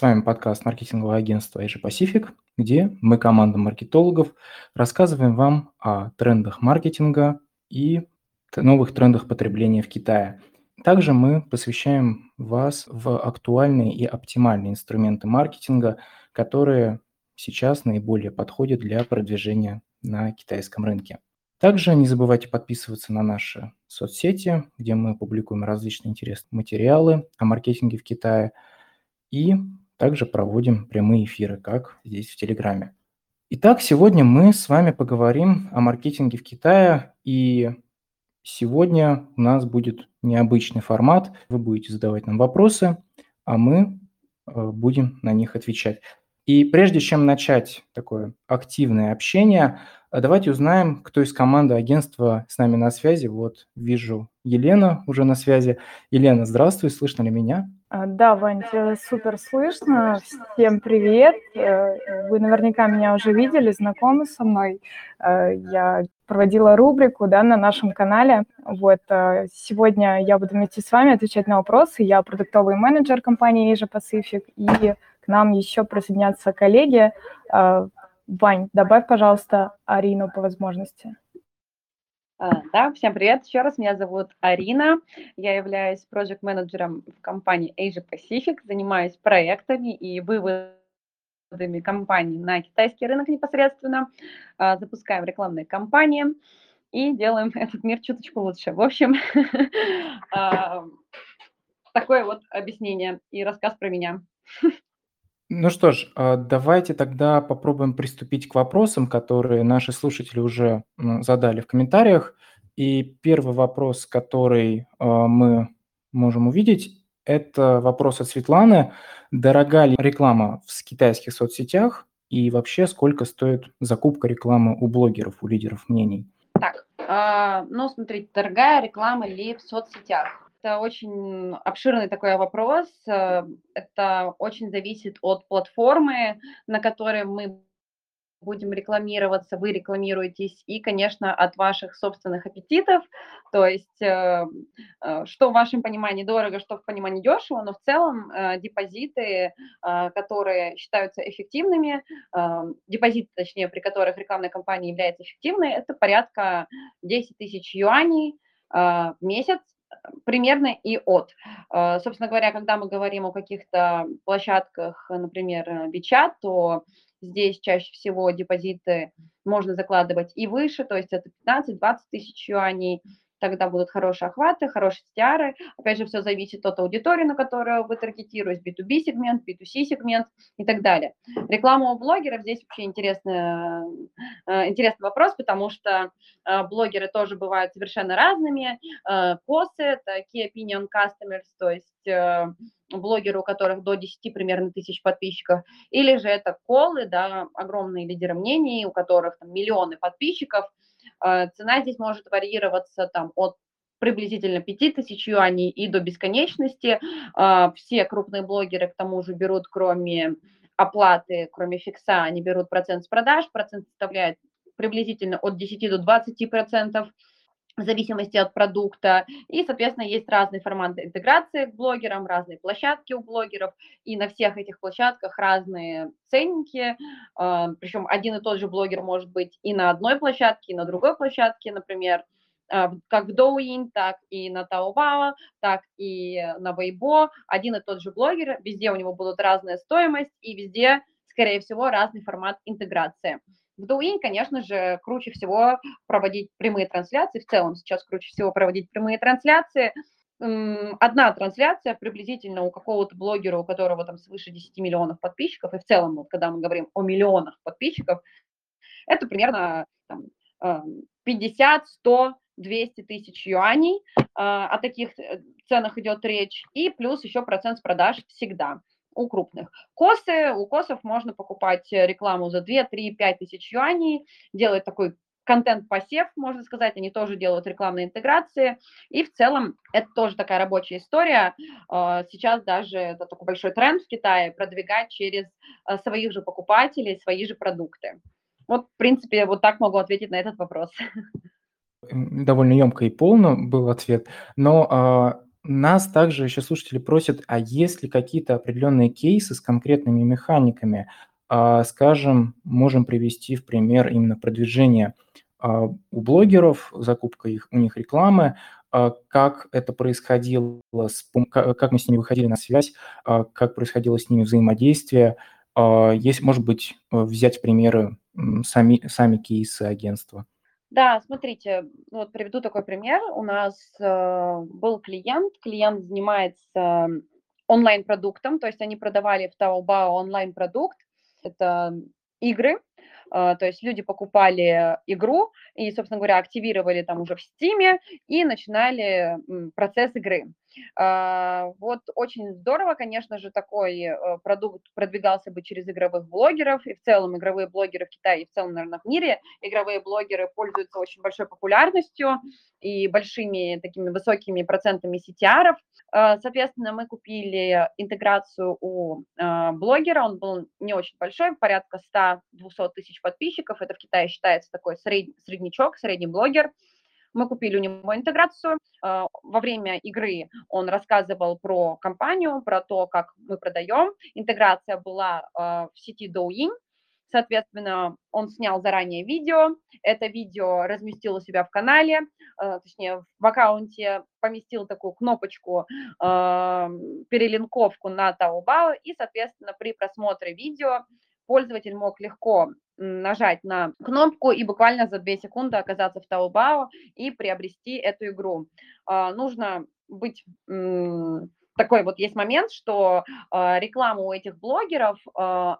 С вами подкаст маркетингового агентства Asia Pacific, где мы, команда маркетологов, рассказываем вам о трендах маркетинга и новых трендах потребления в Китае. Также мы посвящаем вас в актуальные и оптимальные инструменты маркетинга, которые сейчас наиболее подходят для продвижения на китайском рынке. Также не забывайте подписываться на наши соцсети, где мы публикуем различные интересные материалы о маркетинге в Китае и также проводим прямые эфиры, как здесь в Телеграме. Итак, сегодня мы с вами поговорим о маркетинге в Китае, и сегодня у нас будет необычный формат. Вы будете задавать нам вопросы, а мы э, будем на них отвечать. И прежде чем начать такое активное общение, давайте узнаем, кто из команды агентства с нами на связи. Вот вижу Елена уже на связи. Елена, здравствуй, слышно ли меня? А, да, Вань, тебя супер слышно. Всем привет. Э, вы наверняка меня уже видели, знакомы со мной. Э, я проводила рубрику да, на нашем канале. Вот, сегодня я буду вместе с вами отвечать на вопросы. Я продуктовый менеджер компании Asia Pacific и нам еще присоединятся коллеги. Вань, добавь, пожалуйста, Арину по возможности. А, да, всем привет. Еще раз, меня зовут Арина. Я являюсь проект-менеджером в компании Asia Pacific, занимаюсь проектами и выводами компаний на китайский рынок непосредственно, а, запускаем рекламные кампании и делаем этот мир чуточку лучше. В общем, такое вот объяснение и рассказ про меня. Ну что ж, а, давайте тогда попробуем приступить к вопросам, которые наши слушатели уже задали в комментариях. И первый вопрос, который а, мы можем увидеть, это вопрос от Светланы. Дорога ли реклама в китайских соцсетях и вообще сколько стоит закупка рекламы у блогеров, у лидеров мнений? Так, э, ну смотрите, дорогая реклама ли в соцсетях? Это очень обширный такой вопрос. Э, это очень зависит от платформы, на которой мы будем рекламироваться, вы рекламируетесь, и, конечно, от ваших собственных аппетитов, то есть э, э, что в вашем понимании дорого, что в понимании дешево, но в целом депозиты, которые считаются эффективными, депозиты, точнее, при которых рекламная кампания является эффективной, это порядка 10 тысяч юаней в месяц, примерно и от. Э, собственно говоря, когда мы говорим о каких-то площадках, например, WeChat, то здесь чаще всего депозиты можно закладывать и выше, то есть это 15-20 тысяч юаней, тогда будут хорошие охваты, хорошие стиары. Опять же, все зависит от аудитории, на которую вы таргетируете, B2B сегмент, B2C сегмент и так далее. Реклама у блогеров здесь вообще интересный, э, интересный вопрос, потому что э, блогеры тоже бывают совершенно разными. Э, косы – это Key Opinion Customers, то есть блогеры, у которых до 10 примерно тысяч подписчиков, или же это колы, да, огромные лидеры мнений, у которых там, миллионы подписчиков – цена здесь может варьироваться там от приблизительно 5000 юаней и до бесконечности. А, все крупные блогеры к тому же берут, кроме оплаты, кроме фикса, они берут процент с продаж, процент составляет приблизительно от 10 до 20 процентов в зависимости от продукта. И, соответственно, есть разные форматы интеграции к блогерам, разные площадки у блогеров, и на всех этих площадках разные ценники. А, Причем один и тот же блогер может быть и на одной площадке, и на другой площадке, например, а, как в Douyin, так и на Taobao, так и на Weibo. Один и тот же блогер, везде у него будут разная стоимость, и везде, скорее всего, разный формат интеграции. В Douyin, конечно же, круче всего проводить прямые трансляции. В целом сейчас круче всего проводить прямые трансляции. Одна трансляция приблизительно у какого-то блогера, у которого там свыше 10 миллионов подписчиков, и в целом, вот, когда мы говорим о миллионах подписчиков, это примерно там, 50, 100, 200 тысяч юаней. А, о таких э, ценах идет речь. И плюс еще процент с продаж всегда у крупных. Косы, у косов можно покупать э, рекламу за 2, 3, 5 тысяч юаней, делать такой контент-посев, можно сказать, они тоже делают рекламные интеграции, и в целом это тоже такая рабочая история. А, сейчас даже это такой большой тренд в Китае продвигать через э, своих же покупателей, свои же продукты. Вот, в принципе, вот так могу ответить на этот вопрос. Довольно емко и полно был ответ, но а, нас также еще слушатели просят, а есть ли какие-то определенные кейсы с конкретными механиками? А, скажем, можем привести в пример именно продвижение а, у блогеров, закупка их, у них рекламы, а, как это происходило, как мы с ними выходили на связь, как происходило с ними взаимодействие. Есть, может быть, взять в примеры сами, сами кейсы агентства. Да, смотрите, вот приведу такой пример. У нас э, был клиент, клиент занимается онлайн-продуктом, то есть они продавали в Taobao онлайн-продукт, это игры, а, то есть люди покупали игру и, собственно говоря, активировали там уже в Steam и начинали процесс игры. А, вот очень здорово, конечно же, такой э, продукт продвигался бы через игровых блогеров, и в целом игровые блогеры в Китае, и в целом, наверное, в мире игровые блогеры пользуются очень большой популярностью и большими такими высокими процентами CTR. А, соответственно, мы купили интеграцию у блогера, он был не очень большой, порядка 100-200 тысяч подписчиков, это в Китае считается такой сред... среднячок, средний блогер, мы купили у него интеграцию. Во время игры он рассказывал про компанию, про то, как мы продаем. Интеграция была в сети Douyin. Соответственно, он снял заранее видео, это видео разместил у себя в канале, точнее, в аккаунте поместил такую кнопочку, перелинковку на Taobao, и, соответственно, при просмотре видео пользователь мог легко нажать на кнопку и буквально за 2 секунды оказаться в Taobao и приобрести эту игру. А, нужно быть такой вот есть момент, что э, реклама у этих блогеров, э,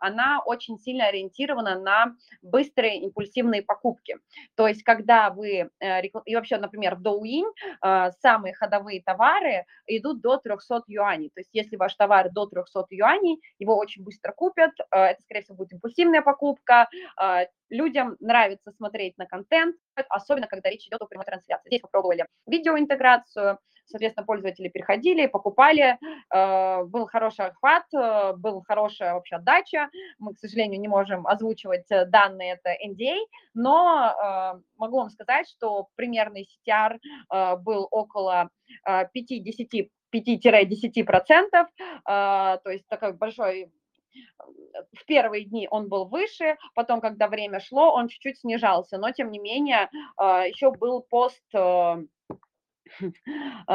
она очень сильно ориентирована на быстрые импульсивные покупки. То есть, когда вы, э, и вообще, например, в Douyin э, самые ходовые товары идут до 300 юаней. То есть, если ваш товар до 300 юаней, его очень быстро купят, э, это, скорее всего, будет импульсивная покупка, э, людям нравится смотреть на контент, особенно когда речь идет о прямой трансляции. Здесь попробовали видеоинтеграцию, соответственно, пользователи переходили, покупали, э, был хороший охват, э, был хорошая вообще отдача. Мы, к сожалению, не можем озвучивать э, данные, это NDA, но могу вам сказать, что примерный CTR был около 5-10 5-10%, то есть такой большой в первые дни он был выше, потом, когда время шло, он чуть-чуть снижался, но тем не менее еще был пост А,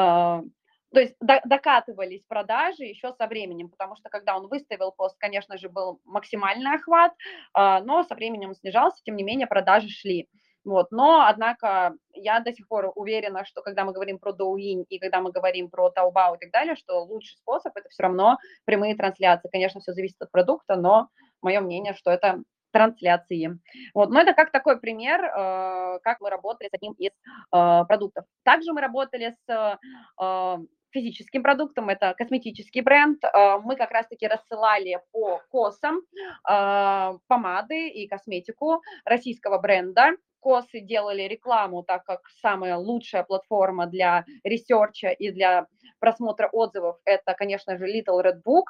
то есть докатывались продажи еще со временем, потому что когда он выставил пост, конечно же, был максимальный охват, а, но со временем он снижался, тем не менее продажи шли. Вот. Но, однако, я до сих пор уверена, что когда мы говорим про Douyin и когда мы говорим про Taobao и так далее, что лучший способ – это все равно прямые трансляции. Конечно, все зависит от продукта, но мое мнение, что это трансляции. Вот. Но это как такой пример, э, как мы работали с одним из э, продуктов. Также мы работали с э, физическим продуктом, это косметический бренд. Мы как раз-таки рассылали по KOC ам помады и косметику российского бренда. Косы делали рекламу, так как самая лучшая платформа для research а и для просмотра отзывов – это, конечно же, Little Red Book.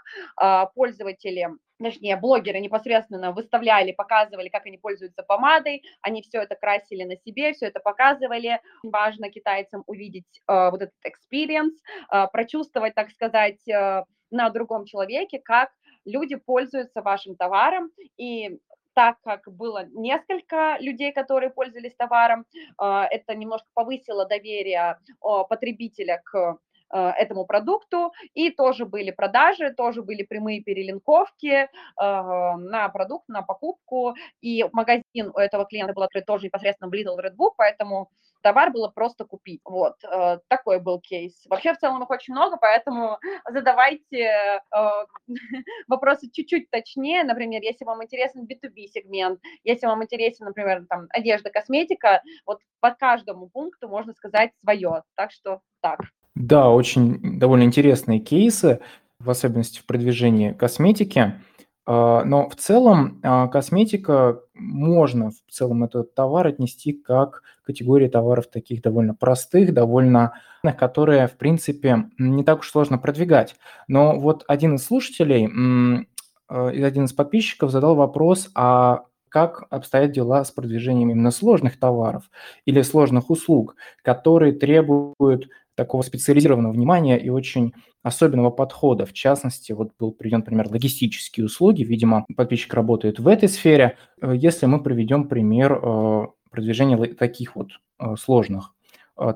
Пользователи точнее, блогеры непосредственно выставляли, показывали, как они пользуются помадой, они все это красили на себе, все это показывали. Важно китайцам увидеть э, вот этот experience, э, прочувствовать, так сказать, э, на другом человеке, как люди пользуются вашим товаром, и так как было несколько людей, которые пользовались товаром, это немножко повысило доверие потребителя к этому продукту, и тоже были продажи, тоже были прямые перелинковки э, на продукт, на покупку, и магазин у этого клиента был открыт тоже непосредственно в Little Red Book, поэтому товар было просто купить. Вот, э, такой был кейс. Вообще, в целом их очень много, поэтому задавайте вопросы чуть-чуть точнее. Например, если вам интересен B2B сегмент, если вам интересен, например, там, одежда, косметика, вот по каждому пункту можно сказать свое. Так что так. Да, очень довольно интересные кейсы, в особенности в продвижении косметики. А, но в целом а, косметика можно в целом этот товар отнести как категории товаров таких довольно простых, довольно которые, в принципе, не так уж сложно продвигать. Но вот один из слушателей, а, один из подписчиков задал вопрос, а как обстоят дела с продвижением именно сложных товаров или сложных услуг, которые требуют такого специализированного внимания и очень особенного подхода. В частности, вот был приведен пример логистические услуги. Видимо, подписчик работает в этой сфере. Э, если мы приведем пример э, продвижения таких вот э, сложных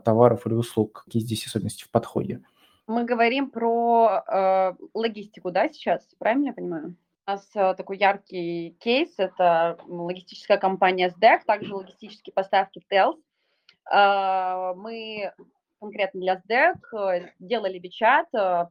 товаров или услуг, какие здесь особенности в подходе? Мы говорим про э, логистику, да, сейчас, правильно я понимаю? У нас такой яркий кейс – это логистическая компания SDEC, также логистические поставки TELS. Мы конкретно для э, делали Вичат, э,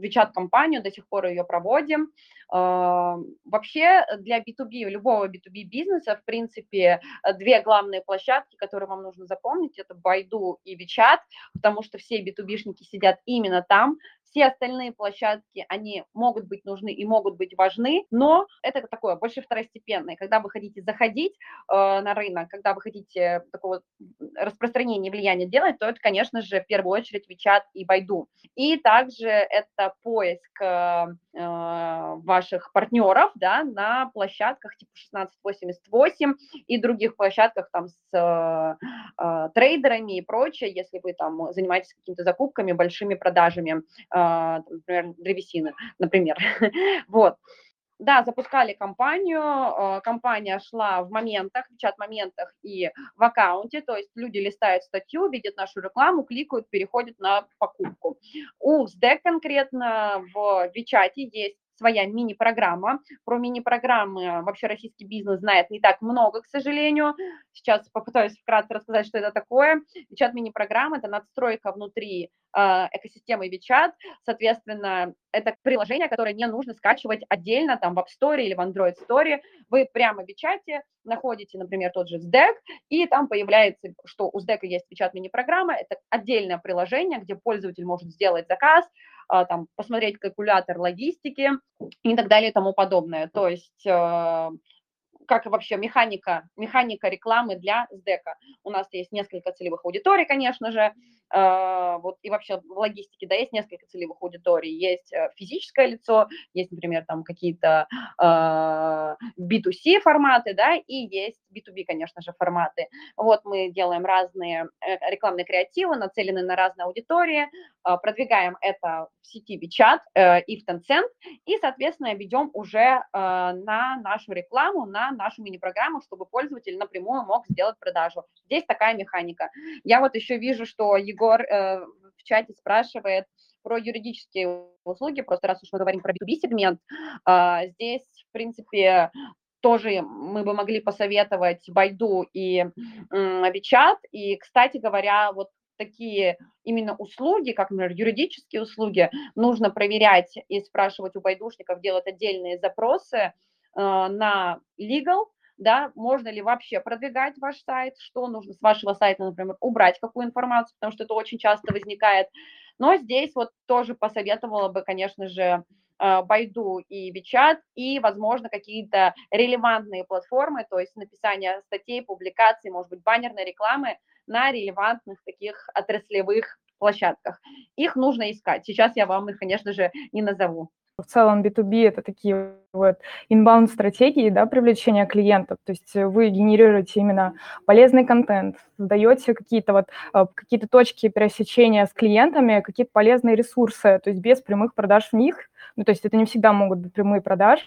Вичат компанию, до сих пор ее проводим. Вообще для B2B, любого B2B бизнеса, в принципе, две главные площадки, которые вам нужно запомнить, это Байду и Вичат, потому что все B2B-шники сидят именно там, все остальные площадки, они могут быть нужны и могут быть важны, но это такое больше второстепенное. Когда вы хотите заходить э, на рынок, когда вы хотите такого распространения влияния делать, то это, конечно же, в первую очередь WeChat и Байду. И также это поиск э, э ваших партнеров да, на площадках типа 1688 и других площадках там с э, э, трейдерами и прочее, если вы там занимаетесь какими-то закупками, большими продажами а, например, древесины, например. вот. Да, запускали компанию, а, компания шла в моментах, в чат-моментах и в аккаунте, то есть люди листают статью, видят нашу рекламу, кликают, переходят на покупку. У СДЭК конкретно в Вичате есть своя мини-программа. Про мини-программы вообще российский бизнес знает не так много, к сожалению. Сейчас попытаюсь вкратце рассказать, что это такое. WeChat мини-программа – это надстройка внутри а, экосистемы WeChat. Соответственно, это приложение, которое не нужно скачивать отдельно там в App Store или в Android Store. Вы прямо в WeChat находите, например, тот же SDEC, и там появляется, что у SDEC есть WeChat мини-программа. Это отдельное приложение, где пользователь может сделать заказ, а, там, посмотреть калькулятор логистики и так далее и тому подобное. То есть э, как вообще механика, механика рекламы для СДЭКа. У нас есть несколько целевых аудиторий, конечно же, э, вот и вообще в логистике, да, есть несколько целевых аудиторий. Есть э, физическое лицо, есть, например, там какие-то э, B2C форматы, да, и есть B2B, конечно же, форматы. Вот мы делаем разные э, рекламные креативы, нацеленные на разные аудитории, э, продвигаем это в сети WeChat э, и в Tencent, и, соответственно, ведем уже э, на нашу рекламу, на нашу мини-программу, чтобы пользователь напрямую мог сделать продажу. Здесь такая механика. Я вот еще вижу, что Егор в чате спрашивает про юридические услуги, просто раз уж мы говорим про B2B-сегмент, э, здесь, в принципе, тоже мы бы могли посоветовать Байду и Вичат. И, кстати говоря, вот такие именно услуги, как, например, юридические услуги, нужно проверять и спрашивать у байдушников, делать отдельные запросы, Э, на legal, да, можно ли вообще продвигать ваш сайт, что нужно с вашего сайта, например, убрать какую информацию, потому что это очень часто возникает. Но здесь вот тоже посоветовала бы, конечно же, Байду и Вичат, и, возможно, какие-то релевантные платформы, то есть написание статей, публикаций, может быть, баннерной рекламы на релевантных таких отраслевых площадках. Их нужно искать. Сейчас я вам их, конечно же, не назову. В целом B2B это такие вот inbound стратегии, да, привлечения клиентов. То есть вы генерируете именно полезный контент, создаете какие-то вот э, какие-то точки пересечения с клиентами, какие-то полезные ресурсы, то есть без прямых продаж в них, ну, то есть это не всегда могут быть прямые продажи,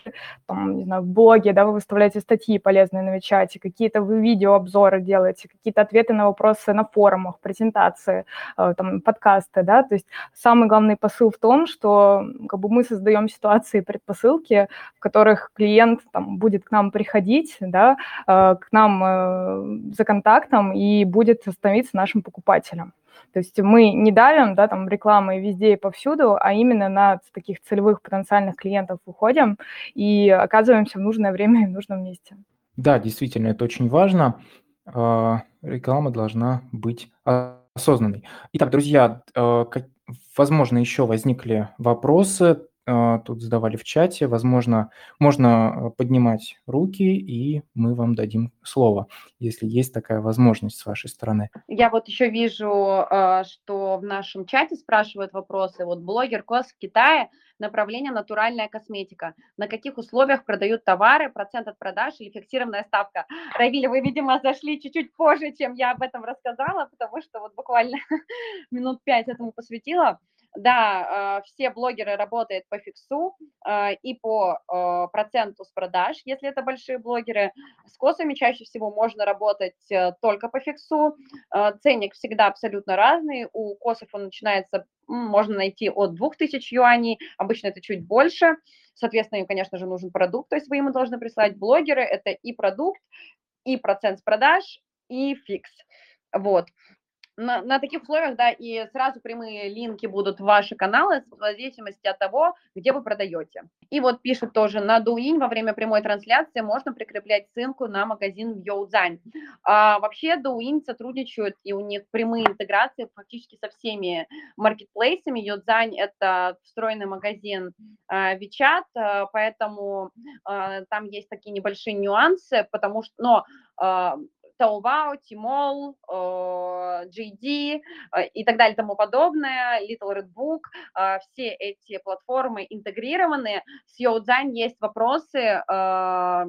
там, не знаю, в блоге, да, вы выставляете статьи полезные на чате, какие-то вы видеообзоры делаете, какие-то ответы на вопросы на форумах, презентации, э, там, подкасты, да, то есть самый главный посыл в том, что как бы мы создаем ситуации, предпосылки, в которых клиент там будет к нам приходить, да, э, к нам э, за контактом и будет становиться нашим покупателем. То есть мы не давим, да, там рекламой везде и повсюду, а именно на таких целевых потенциальных клиентов выходим и оказываемся в нужное время и в нужном месте. Да, действительно, это очень важно. А, реклама должна быть осознанной. Итак, друзья, а, возможно, еще возникли вопросы. А, тут задавали в чате. Возможно, можно а, поднимать руки, и мы вам дадим слово, если есть такая возможность с вашей стороны. Я вот еще вижу, а, что в нашем чате спрашивают вопросы. Вот блогер Кос в Китае, направление натуральная косметика. На каких условиях продают товары, процент от продаж или фиксированная ставка? Равиля, вы, видимо, зашли чуть-чуть позже, чем я об этом рассказала, потому что вот буквально минут пять этому посвятила. Да, а, все блогеры работают по фиксу а, и по а, проценту с продаж, если это большие блогеры. С косами чаще всего можно работать э, только по фиксу. Ценник всегда абсолютно разный. У косов он начинается, можно найти от 2000 юаней, обычно это чуть больше. Соответственно, им, конечно же, нужен продукт, то есть вы ему должны прислать блогеры. Это и продукт, и процент с продаж, и фикс. Вот на, на таких условиях, да, и сразу прямые линки будут в ваши каналы в зависимости от того, где вы продаете. И вот пишут тоже, на Дуинь во время прямой трансляции можно прикреплять ссылку на магазин в Йоудзань. А, вообще Дуинь сотрудничают, и у них прямые интеграции фактически со всеми маркетплейсами. Йоудзань – это встроенный магазин а, WeChat, а, поэтому а, там есть такие небольшие нюансы, потому что, но а, Taobao, Tmall, JD и так далее и тому подобное, Little Red Book, э, все эти платформы интегрированы. С Youzan есть вопросы, э,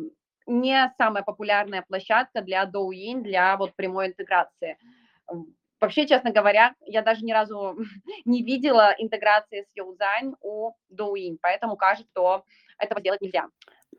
не самая популярная площадка для Douyin, для вот прямой интеграции. Вообще, честно говоря, я даже ни разу не видела интеграции с Youzan у Douyin, поэтому кажется, что этого сделать нельзя.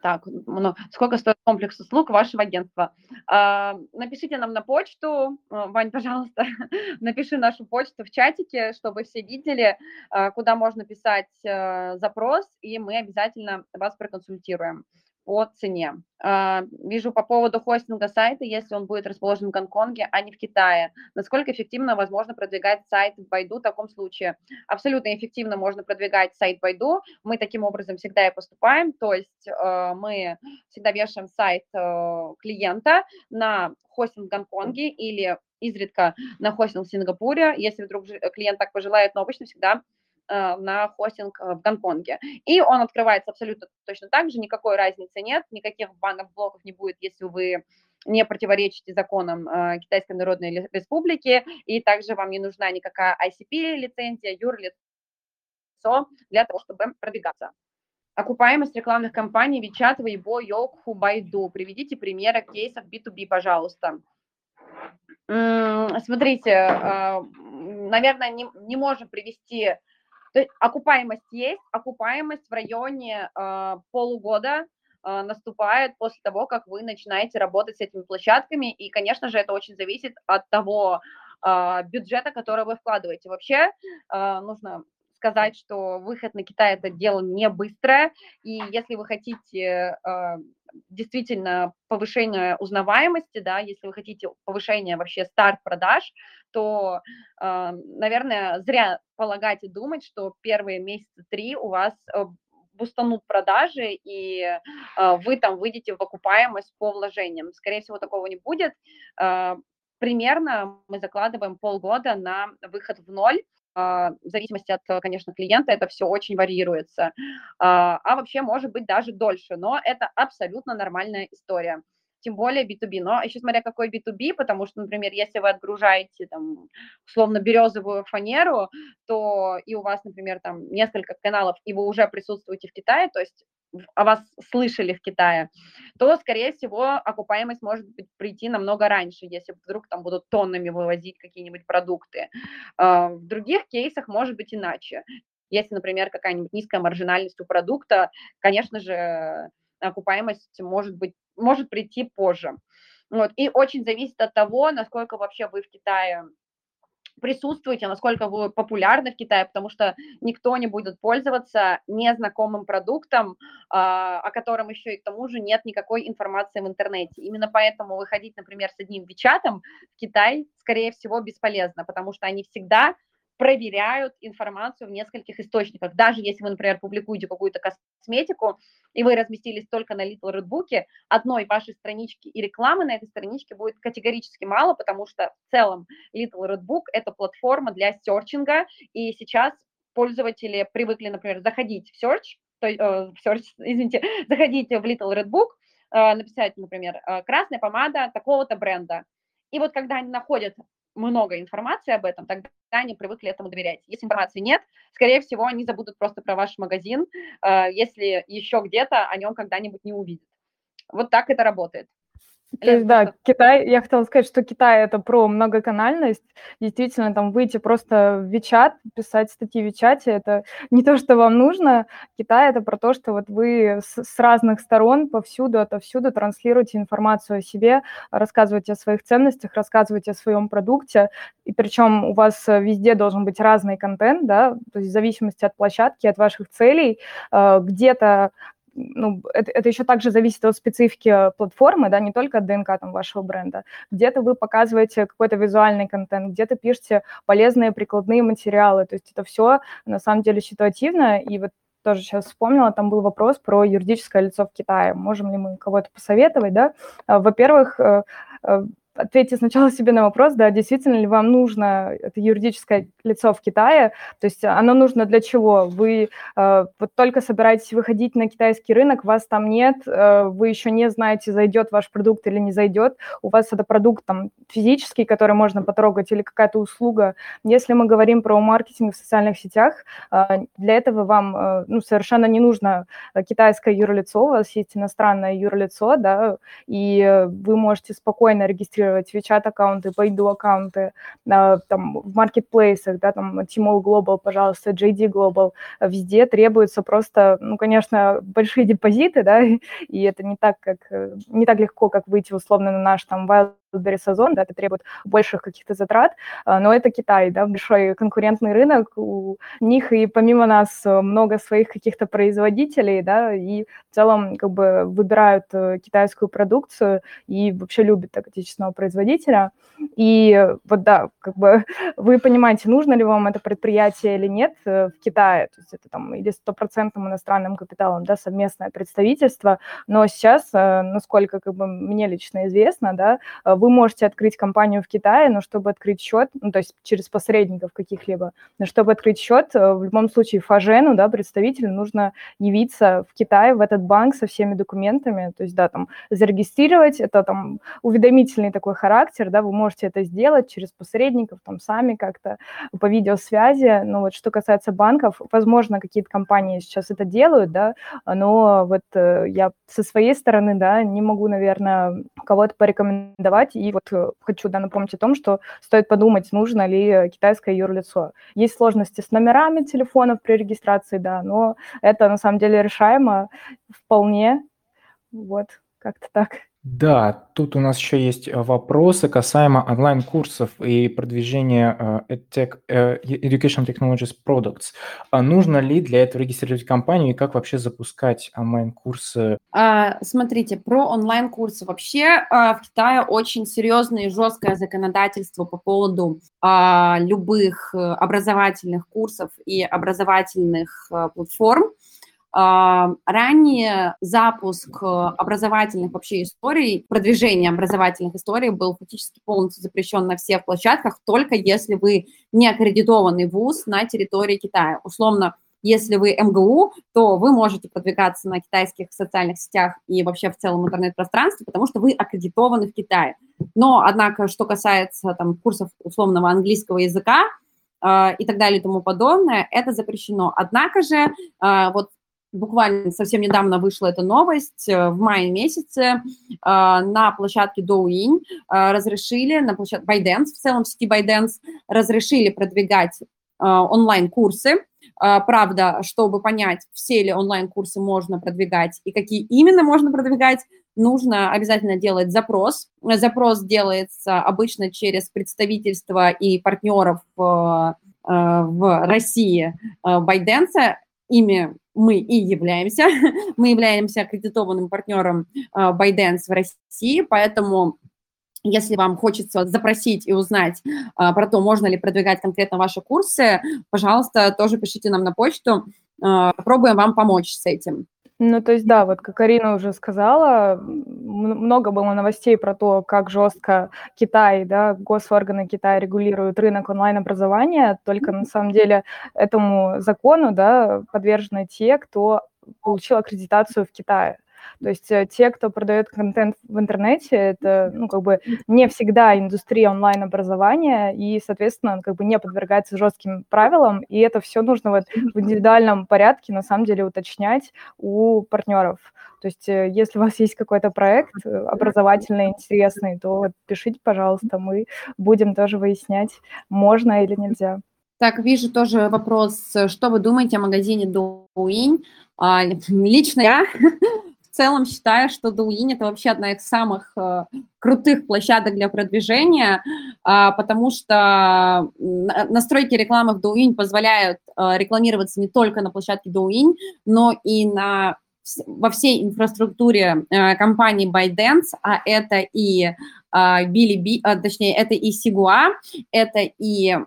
Так, ну, сколько стоит комплекс услуг вашего агентства? А, напишите нам на почту, а, Вань, пожалуйста, напиши нашу почту в чатике, чтобы все видели, а, куда можно писать а, запрос, и мы обязательно вас проконсультируем по цене. А, вижу по поводу хостинга сайта, если он будет расположен в Гонконге, а не в Китае. Насколько эффективно возможно продвигать сайт в Байду в таком случае? Абсолютно эффективно можно продвигать сайт в Байду. Мы таким образом всегда и поступаем, то есть а, мы всегда вешаем сайт а, клиента на хостинг в Гонконге или изредка на хостинг в Сингапуре, если вдруг клиент так пожелает, но обычно всегда Э, на хостинг э, в Гонконге. И он открывается абсолютно точно так же, никакой разницы нет, никаких банных блоков не будет, если вы не противоречите законам э, Китайской Народной Республики, и также вам не нужна никакая ICP-лицензия, юрлицо для того, чтобы продвигаться. Окупаемость рекламных кампаний WeChat, Weibo, Youku, Baidu. Приведите примеры кейсов B2B, пожалуйста. Смотрите, наверное, не, не можем привести то есть окупаемость есть, окупаемость в районе э, полугода э, наступает после того, как вы начинаете работать с этими площадками, и, конечно же, это очень зависит от того э, бюджета, который вы вкладываете. Вообще э, нужно сказать, что выход на Китай это дело не быстрое, и если вы хотите э, действительно повышение узнаваемости, да, если вы хотите повышение вообще старт продаж, то, э, наверное, зря полагать и думать, что первые месяца три у вас э, бустанут продажи, и э, вы там выйдете в окупаемость по вложениям. Скорее всего, такого не будет. Э, примерно мы закладываем полгода на выход в ноль, а, в зависимости от, конечно, клиента, это все очень варьируется. А, а вообще может быть даже дольше, но это абсолютно нормальная история тем более B2B. Но еще смотря какой B2B, потому что, например, если вы отгружаете там условно березовую фанеру, то и у вас, например, там несколько каналов, и вы уже присутствуете в Китае, то есть о вас слышали в Китае, то, скорее всего, окупаемость может быть прийти намного раньше, если вдруг там будут тоннами вывозить какие-нибудь продукты. А, в других кейсах может быть иначе. Если, например, какая-нибудь низкая маржинальность у продукта, конечно же, окупаемость может быть может прийти позже. Вот. И очень зависит от того, насколько вообще вы в Китае присутствуете, насколько вы популярны в Китае, потому что никто не будет пользоваться незнакомым продуктом, а, о котором еще и к тому же нет никакой информации в интернете. Именно поэтому выходить, например, с одним Вичатом в Китай, скорее всего, бесполезно, потому что они всегда проверяют информацию в нескольких источниках. Даже если вы, например, публикуете какую-то косметику, и вы разместились только на Little Red Book, одной вашей странички и рекламы на этой страничке будет категорически мало, потому что в целом Little Red Book – это платформа для серчинга, и сейчас пользователи привыкли, например, заходить в search, то, э, в search, извините, заходить в Little Red Book, э, написать, например, э, красная помада такого-то бренда. И вот когда они находят много информации об этом, тогда они привыкли этому доверять. Если информации нет, скорее всего, они забудут просто про ваш магазин, э, если еще где-то о нем когда-нибудь не увидят. Вот так это работает. То есть, да, Китай, я хотела сказать, что Китай это про многоканальность. Действительно, там выйти просто в Вичат, писать статьи в Вичате, это не то, что вам нужно. Китай это про то, что вот вы с, разных сторон, повсюду, отовсюду транслируете информацию о себе, рассказываете о своих ценностях, рассказываете о своем продукте, и причем у вас везде должен быть разный контент, да, то есть в зависимости от площадки, от ваших целей, э, где-то ну, это, это еще также зависит от специфики платформы, да, не только от ДНК там, вашего бренда. Где-то вы показываете какой-то визуальный контент, где-то пишете полезные прикладные материалы. То есть это все на самом деле ситуативно. И вот тоже сейчас вспомнила, там был вопрос про юридическое лицо в Китае. Можем ли мы кого-то посоветовать, да? А, во-первых, э, э, ответьте сначала себе на вопрос, да, действительно ли вам нужно это юридическое лицо в Китае, то есть оно нужно для чего? Вы э, вот только собираетесь выходить на китайский рынок, вас там нет, э, вы еще не знаете, зайдет ваш продукт или не зайдет, у вас это продукт там физический, который можно потрогать, или какая-то услуга. Если мы говорим про маркетинг в социальных сетях, э, для этого вам э, ну, совершенно не нужно китайское юрлицо, у вас есть иностранное юрлицо, да, и вы можете спокойно регистрировать WeChat аккаунты, Baidu аккаунты, а, там в маркетплейсах, да, там Tmall Global, пожалуйста, JD Global, везде требуется просто, ну, конечно, большие депозиты, да, и это не так, как, не так легко, как выйти условно на наш там Wild Wildberries да, это требует больших каких-то затрат, а, но это Китай, да, большой конкурентный рынок, у них и помимо нас много своих каких-то производителей, да, и в целом как бы выбирают э, китайскую продукцию и вообще любят отечественного производителя. И вот да, как бы вы понимаете, нужно ли вам это предприятие или нет э, в Китае, то есть это там или стопроцентным иностранным капиталом, да, совместное представительство, но сейчас, э, насколько как бы мне лично известно, да, вы можете открыть компанию в Китае, но чтобы открыть счет, ну, то есть через посредников каких-либо, но чтобы открыть счет, э, в любом случае Фажену, да, представителю, нужно явиться в Китае, в этот банк со всеми документами, то есть, да, там, зарегистрировать, это там уведомительный такой характер, да, вы можете это сделать через посредников, там, сами как-то по видеосвязи, но вот что касается банков, возможно, какие-то компании сейчас это делают, да, но вот э, я со своей стороны, да, не могу, наверное, кого-то порекомендовать, и вот э, хочу да, напомнить о том, что стоит подумать, нужно ли китайское юрлицо. Есть сложности с номерами телефонов при регистрации, да, но это на самом деле решаемо вполне. Вот, как-то так. Да, тут у нас еще есть э, вопросы касаемо онлайн-курсов и продвижения э, EdTech, э, Education Technologies Products. А нужно ли для этого регистрировать компанию и как вообще запускать онлайн-курсы? А, смотрите, про онлайн-курсы. Вообще а, в Китае очень серьезное и жесткое законодательство по поводу любых образовательных курсов и образовательных платформ. Ранее запуск э, образовательных вообще историй, продвижение образовательных историй был фактически полностью запрещен на всех площадках, только если вы не аккредитованный вуз на территории Китая. Условно, если вы МГУ, то вы можете продвигаться на китайских социальных сетях и вообще в целом интернет-пространстве, потому что вы аккредитованы в Китае. Но, однако, что касается там, курсов условного английского языка, э, и так далее и тому подобное, это запрещено. Однако же, э, вот буквально совсем недавно вышла эта новость, э, в мае месяце э, на площадке Douyin э, разрешили, на площадке ByteDance, в целом сети ByteDance, разрешили продвигать онлайн-курсы. Правда, чтобы понять, все ли онлайн-курсы можно продвигать и какие именно можно продвигать, нужно обязательно делать запрос. Запрос делается обычно через представительство и партнеров в, в России ByteDance. Ими мы и являемся. мы являемся аккредитованным партнером а, ByteDance в России, поэтому если вам хочется запросить и узнать а, про то, можно ли продвигать конкретно ваши курсы, пожалуйста, тоже пишите нам на почту, а, попробуем вам помочь с этим. Ну, то есть, да, вот как Арина уже сказала, много было новостей про то, как жестко Китай, да, госорганы Китая регулируют рынок онлайн-образования, только на самом деле этому закону, да, подвержены те, кто получил аккредитацию в Китае. То есть э, те, кто продает контент в интернете, это, ну, как бы не всегда индустрия онлайн-образования, и, соответственно, как бы не подвергается жестким правилам, и это все нужно вот в индивидуальном порядке, на самом деле, уточнять у партнеров. То есть э, если у вас есть какой-то проект э, образовательный, интересный, то вот пишите, пожалуйста, мы будем тоже выяснять, можно или нельзя. Так, вижу тоже вопрос, что вы думаете о магазине Douyin? А, лично я целом считаю, что Douyin это вообще одна из самых э, крутых площадок для продвижения, э, потому что настройки рекламы в Douyin позволяют э, рекламироваться не только на площадке Douyin, но и на во всей инфраструктуре э, компании ByteDance, а это и э, Bilibili, э, точнее, это и Сигуа, это и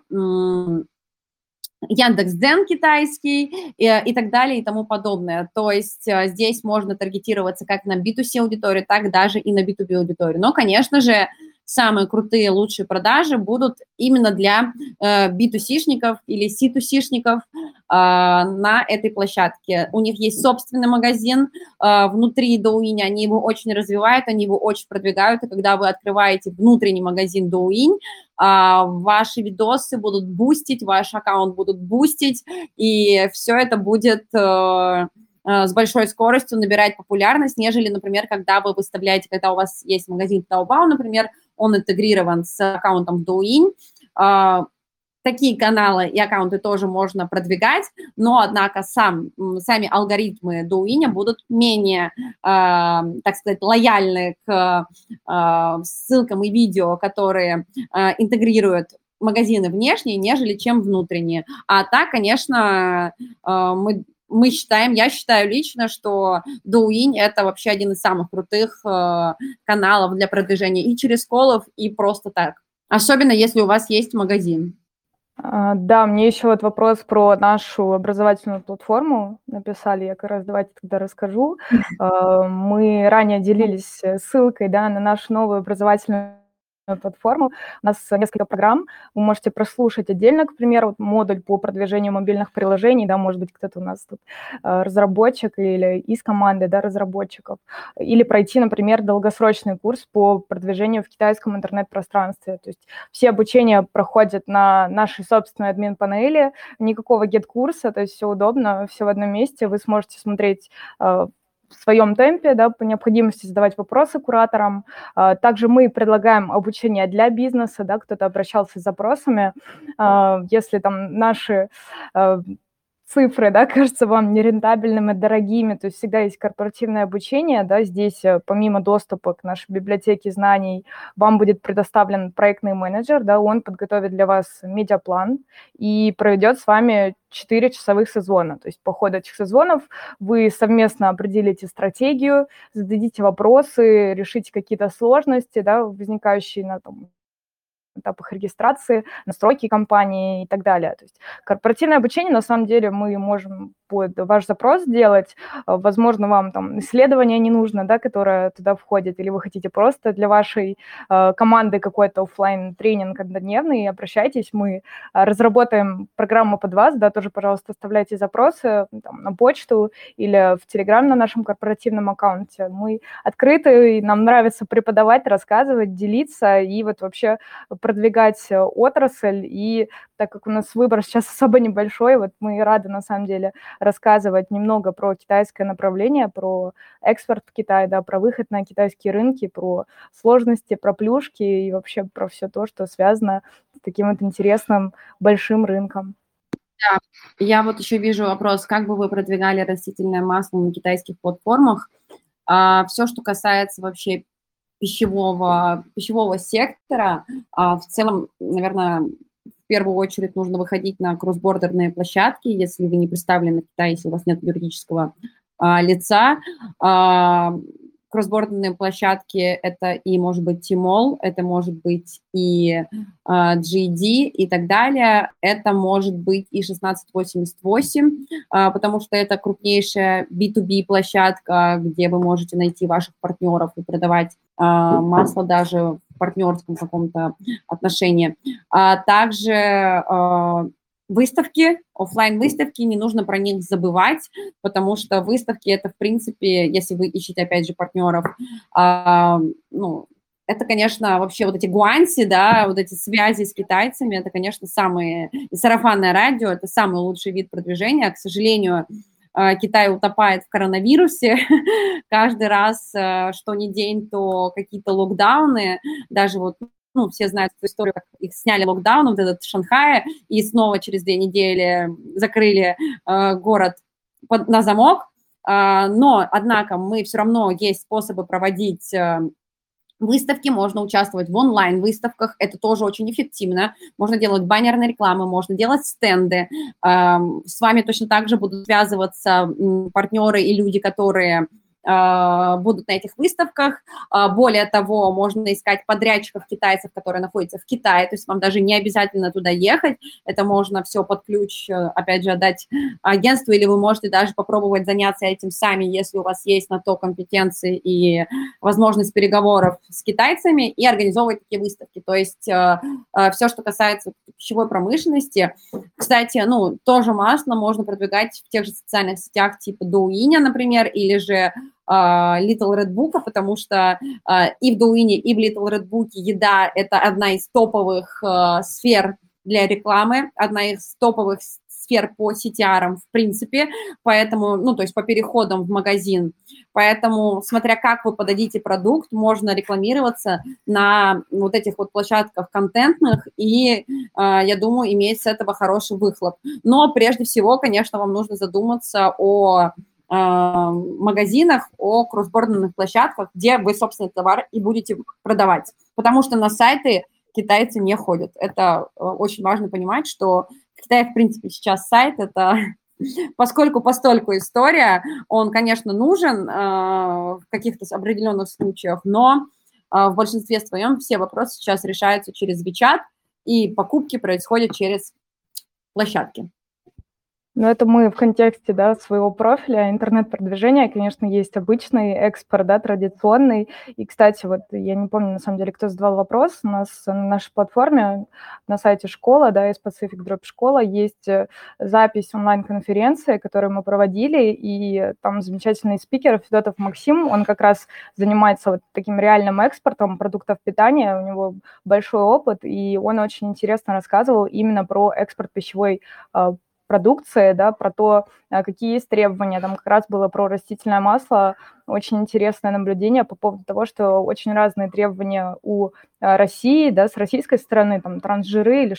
Яндекс.Дзен китайский и, и так далее и тому подобное. То есть э, здесь можно таргетироваться как на B2C аудиторию, так даже и на B2B аудиторию. Но, конечно же, самые крутые, лучшие продажи будут именно для э, B2C-шников или C2C-шников э, на этой площадке. У них есть собственный магазин э, внутри Douyin, они его очень развивают, они его очень продвигают, и когда вы открываете внутренний магазин Douyin, а, ваши видосы будут бустить, ваш аккаунт будут бустить, и все это будет э, э, с большой скоростью набирать популярность, нежели, например, когда вы выставляете, когда у вас есть магазин Taobao, например, он интегрирован с аккаунтом Douyin, а, такие каналы и аккаунты тоже можно продвигать, но, однако, сам, сами алгоритмы Douyin будут менее, э, так сказать, лояльны к э, ссылкам и видео, которые интегрируют магазины внешние, нежели чем внутренние. А так, конечно, мы мы считаем, я считаю лично, что Douyin – это вообще один из самых крутых э, каналов для продвижения и через колов, и просто так. Особенно, если у вас есть магазин. А, да, мне еще вот вопрос про нашу образовательную платформу написали, я как раз давайте тогда расскажу. А, мы ранее делились ссылкой да, на нашу новую образовательную платформу. У нас несколько программ. Вы можете прослушать отдельно, к примеру, модуль по продвижению мобильных приложений, да, может быть, кто-то у нас тут э, разработчик или из команды, да, разработчиков. Или пройти, например, долгосрочный курс по продвижению в китайском интернет-пространстве. То есть все обучения проходят на нашей собственной админ-панели, никакого гет-курса, то есть все удобно, все в одном месте. Вы сможете смотреть э, в своем темпе, да, по необходимости задавать вопросы кураторам. А, также мы предлагаем обучение для бизнеса, да, кто-то обращался с запросами. А, если там наши а, цифры, да, кажутся вам нерентабельными, дорогими, то есть всегда есть корпоративное обучение, да, здесь э, помимо доступа к нашей библиотеке знаний, вам будет предоставлен проектный менеджер, да, он подготовит для вас медиаплан и проведет с вами 4 часовых созвона. То есть по ходу этих созвонов вы совместно определите стратегию, зададите вопросы, решите какие-то сложности, да, возникающие на том, этапах регистрации, настройки компании и так далее. То есть корпоративное обучение, на самом деле, мы можем под ваш запрос сделать. А, возможно, вам там исследование не нужно, да, которое туда входит, или вы хотите просто для вашей э, команды какой-то офлайн тренинг однодневный, обращайтесь, мы а, разработаем программу под вас, да, тоже, пожалуйста, оставляйте запросы там, на почту или в Телеграм на нашем корпоративном аккаунте. Мы открыты, и нам нравится преподавать, рассказывать, делиться и вот вообще продвигать э, отрасль. И так как у нас выбор сейчас особо небольшой, вот мы рады на самом деле рассказывать немного про китайское направление, про экспорт в Китай, да, про выход на китайские рынки, про сложности, про плюшки и вообще про все то, что связано с таким вот интересным большим рынком. Да, я вот еще вижу вопрос, как бы вы продвигали растительное масло на китайских платформах? А, все, что касается вообще пищевого, пищевого сектора, а, в целом, наверное, в первую очередь нужно выходить на кроссбордерные площадки, если вы не представлены в Китае, если у вас нет юридического а, лица. А, кроссбордные площадки это и может быть Тимол, это может быть и э, GD и так далее, это может быть и 1688, э, потому что это крупнейшая B2B площадка, где вы можете найти ваших партнеров и продавать масло даже в партнерском каком-то отношении. А также э, выставки, офлайн выставки не нужно про них забывать, потому что выставки это, в принципе, если вы ищете, опять же, партнеров, а, ну, это, конечно, вообще вот эти гуанси, да, вот эти связи с китайцами, это, конечно, самые... И сарафанное радио – это самый лучший вид продвижения. К сожалению, а, Китай утопает в коронавирусе. Каждый раз, а, что не день, то какие-то локдауны. Даже вот ну, все знают эту историю, как их сняли локдаун, вот этот Шанхай, и снова через две недели закрыли э, город под, на замок. Э, но, однако, мы все равно есть способы проводить э, выставки, можно участвовать в онлайн-выставках, это тоже очень эффективно. Можно делать баннерные рекламы, можно делать стенды. С вами точно так же будут связываться партнеры и люди, которые будут на этих выставках. А, более того, можно искать подрядчиков китайцев, которые находятся в Китае, то есть вам даже не обязательно туда ехать, это можно все под ключ, э, опять же, отдать агентству, или вы можете даже попробовать заняться этим сами, если у вас есть на то компетенции и возможность переговоров с китайцами, и организовывать такие выставки. То есть э, э, все, что касается пищевой промышленности, кстати, ну, тоже масло можно продвигать в тех же социальных сетях типа Douyin, например, или же а, Little Red Book, потому что а, и в Douyin, и в Little Red Book еда – это одна из топовых а, сфер для рекламы, одна из топовых сфер по CTR в принципе, поэтому, ну, то есть по переходам в магазин. Поэтому, смотря как вы подадите продукт, можно рекламироваться на вот этих вот площадках контентных, и, я думаю, иметь с этого хороший выхлоп. Но прежде всего, конечно, вам нужно задуматься о а, магазинах, о кроссбордерных площадках, где вы, собственно, товар и будете продавать. Потому что на сайты китайцы не ходят. Это э, очень важно понимать, что в Китае, в принципе, сейчас сайт – это поскольку постольку история, он, конечно, нужен э, в каких-то определенных случаях, но э, в большинстве своем все вопросы сейчас решаются через WeChat, и покупки происходят через площадки. Но это мы в контексте да, своего профиля. Интернет-продвижения, конечно, есть обычный экспорт, да, традиционный. И, кстати, вот я не помню, на самом деле, кто задавал вопрос, у нас на нашей платформе, на сайте школа, да, из Pacific Drop школа, есть э, запись онлайн-конференции, которую мы проводили, и там замечательный спикер Федотов Максим, он как раз занимается вот таким реальным экспортом продуктов питания, у него большой опыт, и он очень интересно рассказывал именно про экспорт пищевой а, продукции, да, про то, а, какие есть требования. Там как раз было про растительное масло. Очень интересное наблюдение по поводу того, что очень разные требования у а, России, да, с российской стороны, там, трансжиры или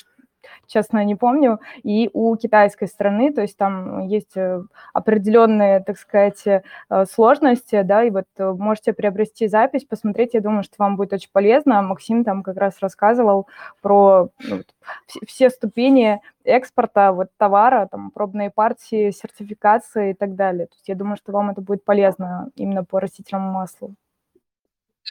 честно, не помню, и у китайской страны, то есть там есть э, определенные, так сказать, э, сложности, да, и вот э, можете приобрести запись, посмотреть, я думаю, что вам будет очень полезно. Максим там как раз рассказывал про ну, все ступени экспорта вот товара, там, пробные партии, сертификации и так далее. То есть я думаю, что вам это будет полезно именно по растительному маслу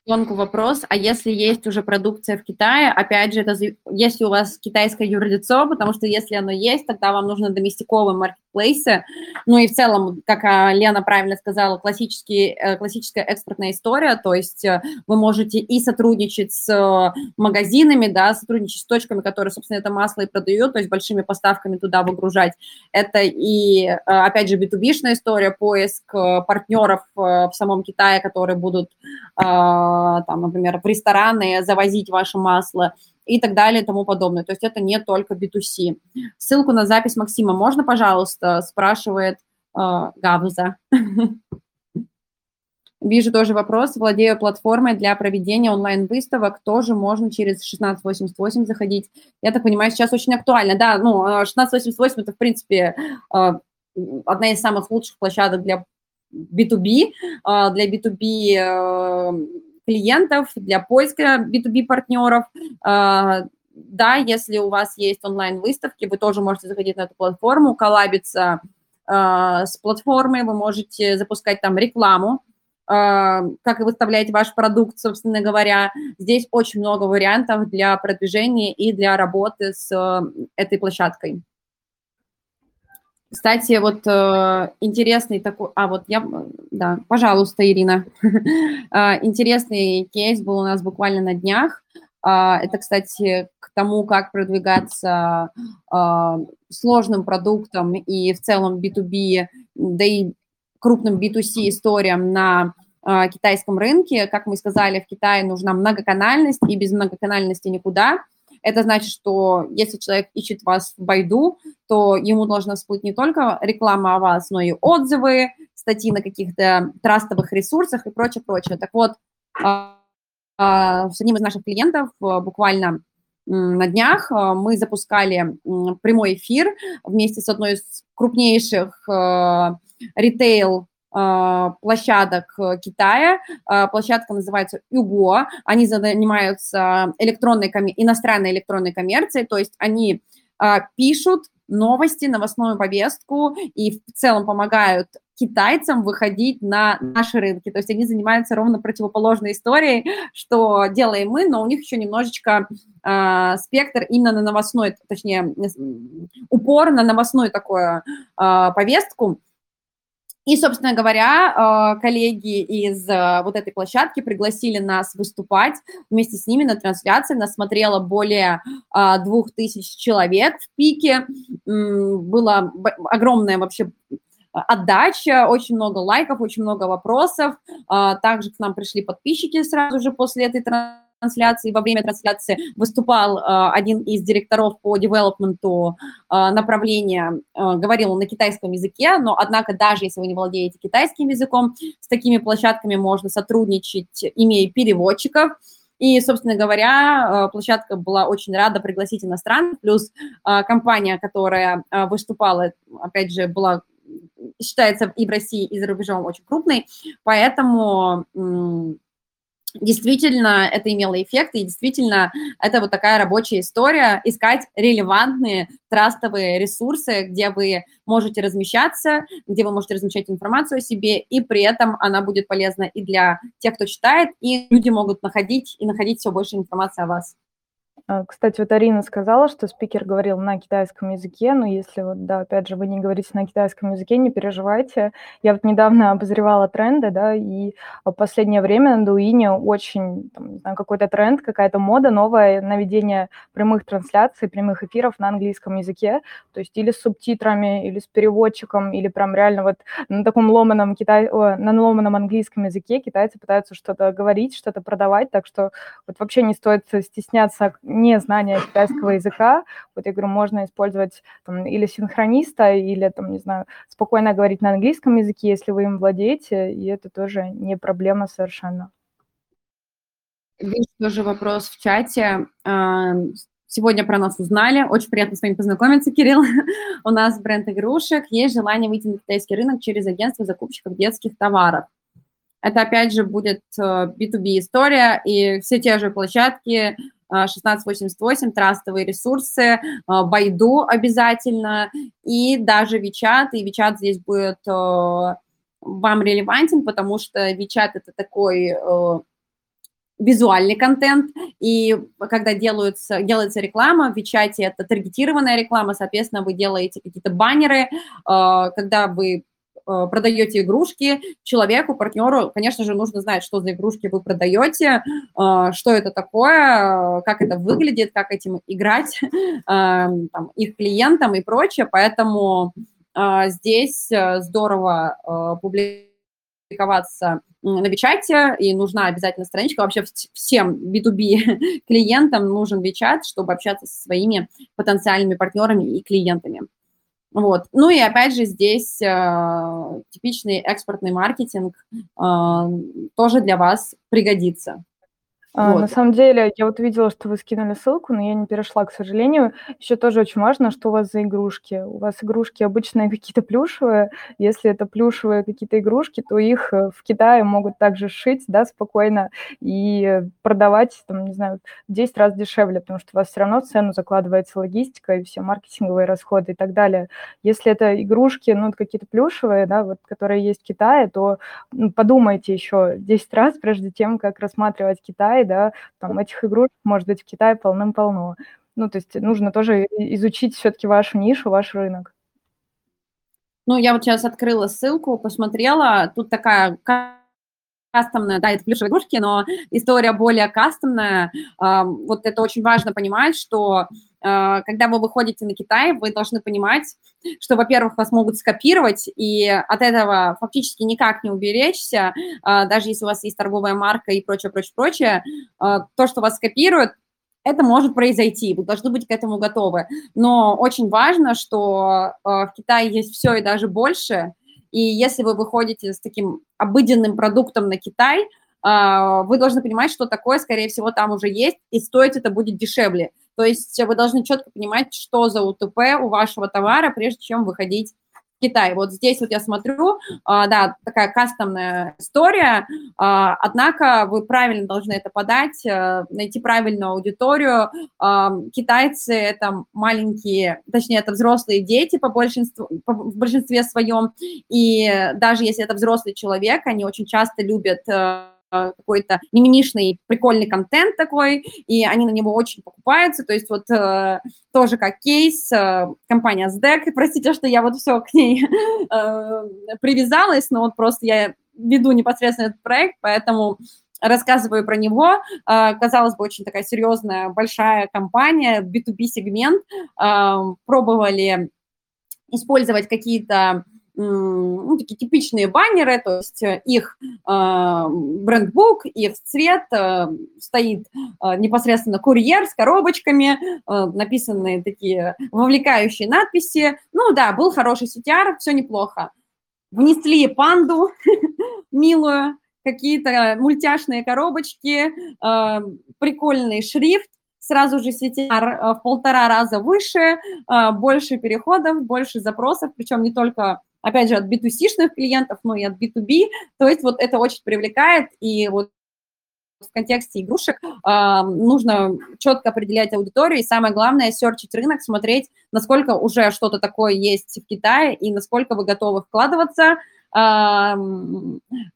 гонку вопрос, а если есть уже продукция в Китае, опять же, это если у вас китайское юрлицо, потому что если оно есть, тогда вам нужно доместиковые маркетплейсы, ну и в целом, как а, Лена правильно сказала, классический, э, классическая экспортная история, то есть э, вы можете и сотрудничать с э, магазинами, да, сотрудничать с точками, которые, собственно, это масло и продают, то есть большими поставками туда выгружать. Это и, опять же, B2B-шная история, поиск партнеров в самом Китае, которые будут там, например, в рестораны завозить ваше масло и так далее и тому подобное. То есть это не только B2C. Ссылку на запись Максима можно, пожалуйста, спрашивает э, Гавза. Вижу тоже вопрос. Владею платформой для проведения онлайн-выставок. Тоже можно через 1688 заходить. Я так понимаю, сейчас очень актуально. Да, ну, 1688 это, в принципе, э, одна из самых лучших площадок для B2B, а, для B2B э, клиентов, для поиска B2B партнеров. А, да, если у вас есть онлайн-выставки, вы тоже можете заходить на эту платформу, коллабиться а, с платформой, вы можете запускать там рекламу, как выставлять ваш продукт, собственно говоря. Здесь очень много вариантов для продвижения и для работы с этой площадкой. Кстати, вот э, интересный такой, а вот я, да, пожалуйста, Ирина. э, интересный кейс был у нас буквально на днях. Э, это, кстати, к тому, как продвигаться э, сложным продуктом и в целом B2B, да и крупным B2C историям на китайском рынке. Как мы сказали, в Китае нужна многоканальность, и без многоканальности никуда – это значит, что если человек ищет вас в Байду, то ему должна всплыть не только реклама о вас, но и отзывы, статьи на каких-то трастовых ресурсах и прочее, прочее. Так вот, а, а, с одним из наших клиентов а, буквально на днях мы запускали прямой эфир вместе с одной из крупнейших ритейл площадок э, Китая. А, площадка называется Юго. Они занимаются электронной, иностранной электронной коммерцией, то есть они а, пишут новости, новостную повестку и в целом помогают китайцам выходить на наши рынки. То есть они занимаются ровно противоположной историей, что делаем мы, но у них еще немножечко э, спектр именно на новостной, точнее, упор на новостную такую э, повестку. И, собственно говоря, э, коллеги из э, вот этой площадки пригласили нас выступать вместе с ними на трансляции. Нас смотрело более э, двух тысяч человек в пике. Была огромная вообще отдача, очень много лайков, очень много вопросов. Также к нам пришли подписчики сразу же после этой трансляции трансляции, во время трансляции выступал э, один из директоров по девелопменту э, направления, э, говорил на китайском языке, но, однако, даже если вы не владеете китайским языком, с такими площадками можно сотрудничать, имея переводчиков, и, собственно говоря, площадка была очень рада пригласить иностранцев, плюс компания, которая выступала, опять же, была считается и в России, и за рубежом очень крупной, поэтому действительно это имело эффект, и действительно это вот такая рабочая история, искать релевантные трастовые ресурсы, где вы можете размещаться, где вы можете размещать информацию о себе, и при этом она будет полезна и для тех, кто читает, и люди могут находить и находить все больше информации о вас. А, кстати, вот Арина сказала, что спикер говорил на китайском языке, но если вот, да, опять же, вы не говорите на китайском языке, не переживайте. Я вот недавно обозревала тренды, да, и в последнее время на Дуине очень, там, какой-то тренд, какая-то мода новая на ведение прямых трансляций, прямых эфиров на английском языке, то есть или с субтитрами, или с переводчиком, или прям реально вот на таком ломаном китай... О, на ломаном английском языке китайцы пытаются что-то говорить, что-то продавать, так что вот вообще не стоит стесняться не знания китайского языка, вот я говорю, можно использовать там, или синхрониста, или, там, не знаю, спокойно говорить на английском языке, если вы им владеете, и это тоже не проблема совершенно. Вижу тоже вопрос в чате. А, сегодня про нас узнали. Очень приятно с вами познакомиться, Кирилл. У нас бренд игрушек. Есть желание выйти на китайский рынок через агентство закупщиков детских товаров. Это, опять же, будет B2B э, история, и все те же площадки, 1688, трастовые ресурсы, Байду обязательно, и даже Вичат, и Вичат здесь будет э, вам релевантен, потому что Вичат это такой визуальный контент, и когда делаются, делается реклама, в Вичате это таргетированная реклама, соответственно, вы делаете какие-то баннеры, когда вы продаете игрушки человеку, партнеру, конечно же, нужно знать, что за игрушки вы продаете, э, что это такое, как это выглядит, как этим играть эм, там, их клиентам и прочее. Поэтому э, здесь здорово публиковаться на Вичате, и нужна обязательно страничка. Вообще всем B2B клиентам нужен Вичат, чтобы общаться со своими потенциальными партнерами и клиентами. Вот. Ну и опять же здесь э, типичный экспортный маркетинг э, тоже для вас пригодится. А, вот. На самом деле, я вот видела, что вы скинули ссылку, но я не перешла, к сожалению. Еще тоже очень важно, что у вас за игрушки. У вас игрушки обычные какие-то плюшевые. Если это плюшевые какие-то игрушки, то их э, в Китае могут также сшить, да, спокойно и продавать, там, не знаю, в 10 раз дешевле, потому что у вас все равно в цену закладывается логистика и все маркетинговые расходы и так далее. Если это игрушки, ну, какие-то плюшевые, да, вот, которые есть в Китае, то ну, подумайте еще 10 раз, прежде тем, как рассматривать Китай, да, там этих игрушек может быть в Китае полным-полно. Ну, то есть нужно тоже изучить все-таки вашу нишу, ваш рынок. Ну, я вот сейчас открыла ссылку, посмотрела, тут такая кастомная, да, это плюшевые игрушки, но история более кастомная. Вот это очень важно понимать, что а, когда вы выходите на Китай, вы должны понимать, что, во-первых, вас могут скопировать, и от этого фактически никак не уберечься, а, даже если у вас есть торговая марка и прочее, прочее, прочее. А, то, что вас скопируют, это может произойти, вы должны быть к этому готовы. Но очень важно, что в Китае есть все и даже больше, и если вы выходите с таким обыденным продуктом на Китай, вы должны понимать, что такое, скорее всего, там уже есть, и стоить это будет дешевле. То есть вы должны четко понимать, что за УТП у вашего товара, прежде чем выходить Китай. Вот здесь вот я смотрю, а, да, такая кастомная история, а, однако вы правильно должны это подать, а, найти правильную аудиторию. Китайцы – это маленькие, точнее, это взрослые дети по большинству, в большинстве своем, и даже если это взрослый человек, они очень часто любят Э, какой-то мимимишный прикольный контент такой, и они на него очень покупаются, то есть вот э, тоже как кейс, э, компания SDEC, простите, что я вот все к ней э, привязалась, но вот просто я веду непосредственно этот проект, поэтому рассказываю про него. Э, казалось бы, очень такая серьезная, большая компания, B2B-сегмент, э, пробовали использовать какие-то ну, такие типичные баннеры, то есть э, их э, брендбук, их цвет, э, стоит э, непосредственно курьер с коробочками, э, написанные такие вовлекающие надписи. Ну да, был хороший CTR, все неплохо. Внесли панду милую, какие-то мультяшные коробочки, э, прикольный шрифт, сразу же CTR э, в полтора раза выше, э, больше переходов, больше запросов, причем не только опять же, от B2C-шных клиентов, но и от B2B. То есть вот это очень привлекает, и вот в контексте игрушек э, нужно четко определять аудиторию, и самое главное, серчить рынок, смотреть, насколько уже что-то такое есть в Китае, и насколько вы готовы вкладываться,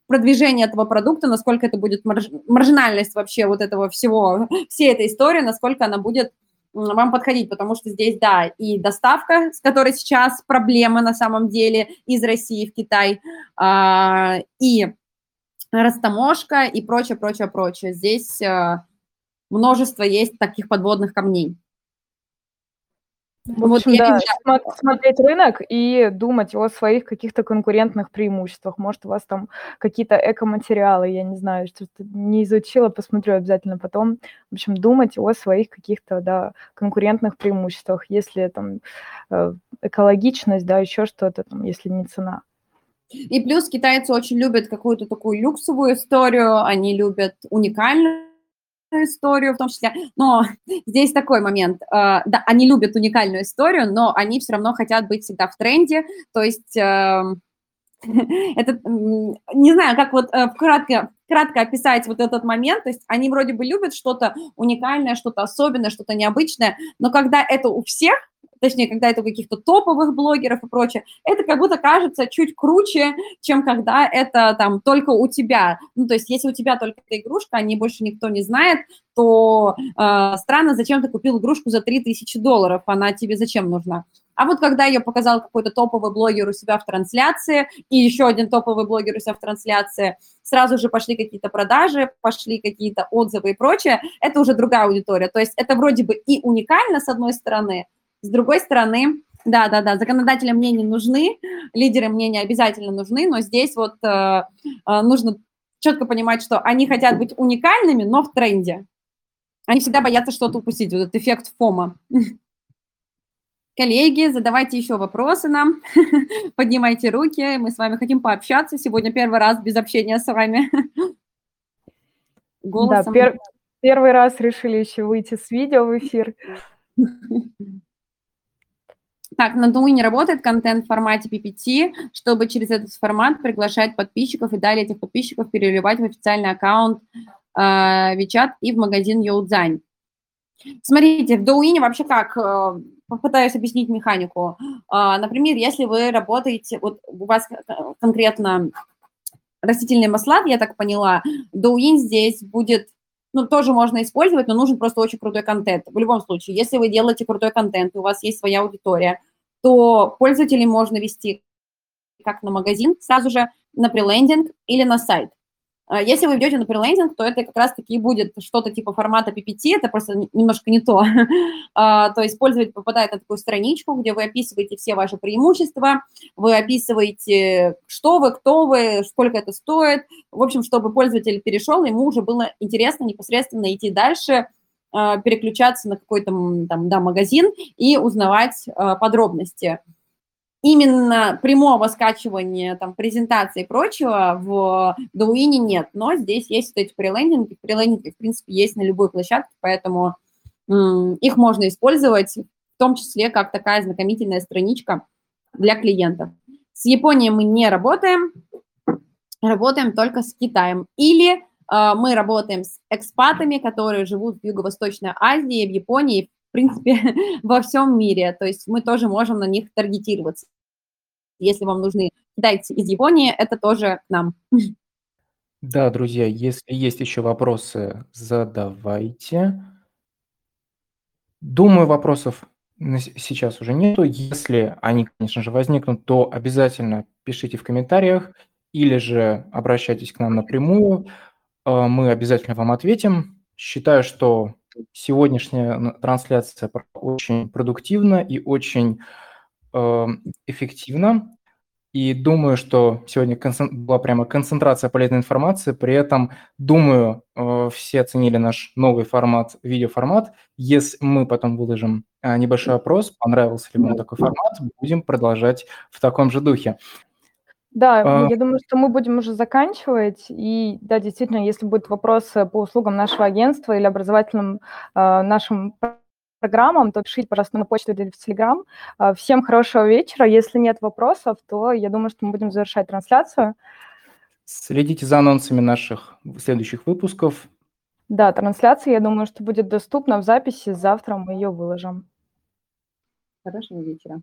продвижение этого продукта, насколько это будет марж, маржинальность вообще вот этого всего, всей этой истории, насколько она будет вам подходить, потому что здесь, да, и доставка, с которой сейчас проблемы на самом деле из России в Китай, а, и растаможка и прочее, прочее, прочее. Здесь а, множество есть таких подводных камней. В общем, вот да, вижу... смотреть рынок и думать о своих каких-то конкурентных преимуществах. Может, у вас там какие-то экоматериалы, я не знаю, что-то не изучила, посмотрю обязательно потом. В общем, думать о своих каких-то, да, конкурентных преимуществах, если там э, экологичность, да, еще что-то там, если не цена. И плюс китайцы очень любят какую-то такую люксовую историю, они любят уникальную историю в том числе. Но здесь такой момент. Э, да, они любят уникальную историю, но они все равно хотят быть всегда в тренде. То есть эм, это, не знаю, как вот э, кратко, кратко описать вот этот момент, то есть они вроде бы любят что-то уникальное, что-то особенное, что-то необычное, но когда это у всех, точнее, когда это у каких-то топовых блогеров и прочее, это как будто кажется чуть круче, чем когда это там только у тебя. Ну, то есть если у тебя только эта игрушка, о ней больше никто не знает, то э, странно, зачем ты купил игрушку за 3000 долларов, она тебе зачем нужна? А вот когда ее показал какой-то топовый блогер у себя в трансляции, и еще один топовый блогер у себя в трансляции, сразу же пошли какие-то продажи, пошли какие-то отзывы и прочее, это уже другая аудитория. То есть это вроде бы и уникально, с одной стороны, с другой стороны, да, да, да, законодатели мнения нужны, лидеры мнения обязательно нужны, но здесь вот э, э, нужно четко понимать, что они хотят быть уникальными, но в тренде. Они всегда боятся что-то упустить, вот этот эффект ФОМа. Коллеги, задавайте еще вопросы нам, поднимайте руки, мы с вами хотим пообщаться. Сегодня первый раз без общения с вами. Голосом. Да, пер первый раз решили еще выйти с видео в эфир. Так, на Дуи не работает контент в формате PPT, чтобы через этот формат приглашать подписчиков и далее этих подписчиков переливать в официальный аккаунт э, WeChat и в магазин Youdzань. Смотрите, в Douyin вообще как, э, попытаюсь объяснить механику. Э, например, если вы работаете, вот у вас конкретно растительные масла, я так поняла, Douyin здесь будет ну, тоже можно использовать, но нужен просто очень крутой контент. В любом случае, если вы делаете крутой контент, у вас есть своя аудитория, то пользователей можно вести как на магазин, сразу же на прелендинг или на сайт. А если вы идете на прелендинг, то это как раз-таки будет что-то типа формата PPT, это просто немножко не то. А, то есть пользователь попадает на такую страничку, где вы описываете все ваши преимущества, вы описываете, что вы, кто вы, сколько это стоит. В общем, чтобы пользователь перешел, ему уже было интересно непосредственно идти дальше, а, переключаться на какой-то там, да, магазин и узнавать подробности именно прямого скачивания там, презентации и прочего в Douyin нет, но здесь есть вот эти прелендинги. Прелендинги, в принципе, есть на любой площадке, поэтому их можно использовать, в том числе как такая знакомительная страничка для клиентов. С Японией мы не работаем, работаем только с Китаем. Или э, мы работаем с экспатами, которые живут в Юго-Восточной Азии, в Японии, в принципе, во всем мире. То есть мы тоже можем на них таргетироваться. Если вам нужны китайцы из Японии, это тоже к нам. Да, друзья, если есть еще вопросы, задавайте. Думаю, вопросов сейчас уже нету. Если они, конечно же, возникнут, то обязательно пишите в комментариях или же обращайтесь к нам напрямую. Э, мы обязательно вам ответим. Считаю, что сегодняшняя трансляция очень продуктивна и очень э, эффективна. И думаю, что сегодня была прямо концентрация полезной информации. При этом, думаю, э, все оценили наш новый формат, видеоформат. Если мы потом выложим э, небольшой опрос, понравился ли вам такой формат, будем продолжать в таком же духе. Да, а... я думаю, что мы будем уже заканчивать. И да, действительно, если будут вопросы по услугам нашего агентства или образовательным э, нашим программам, то пишите, пожалуйста, на почту или в Телеграм. А, всем хорошего вечера. Если нет вопросов, то я думаю, что мы будем завершать трансляцию. Следите за анонсами наших следующих выпусков. Да, трансляция, я думаю, что будет доступна в записи. Завтра мы ее выложим. Хорошего вечера.